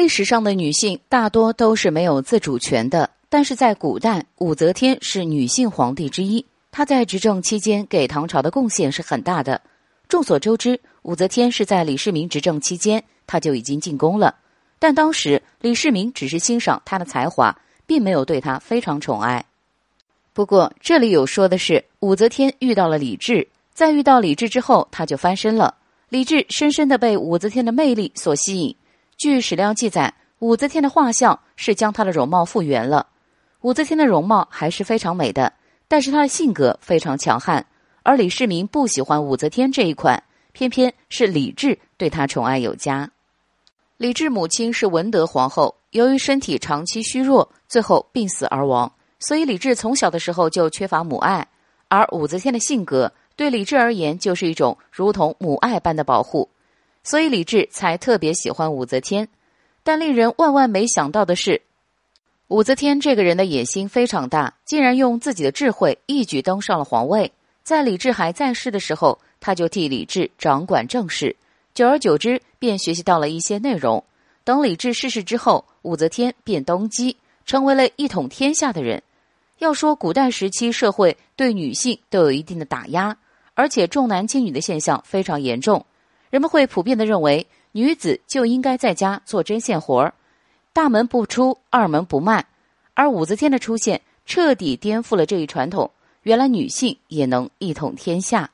历史上的女性大多都是没有自主权的，但是在古代，武则天是女性皇帝之一，她在执政期间给唐朝的贡献是很大的。众所周知，武则天是在李世民执政期间，她就已经进宫了，但当时李世民只是欣赏她的才华，并没有对她非常宠爱。不过这里有说的是，武则天遇到了李治，在遇到李治之后，她就翻身了。李治深深的被武则天的魅力所吸引。据史料记载，武则天的画像是将她的容貌复原了。武则天的容貌还是非常美的，但是她的性格非常强悍。而李世民不喜欢武则天这一款，偏偏是李治对她宠爱有加。李治母亲是文德皇后，由于身体长期虚弱，最后病死而亡，所以李治从小的时候就缺乏母爱。而武则天的性格对李治而言就是一种如同母爱般的保护。所以李治才特别喜欢武则天，但令人万万没想到的是，武则天这个人的野心非常大，竟然用自己的智慧一举登上了皇位。在李治还在世的时候，他就替李治掌管政事，久而久之便学习到了一些内容。等李治逝世之后，武则天便登基，成为了一统天下的人。要说古代时期社会对女性都有一定的打压，而且重男轻女的现象非常严重。人们会普遍的认为，女子就应该在家做针线活儿，大门不出，二门不迈。而武则天的出现，彻底颠覆了这一传统。原来女性也能一统天下。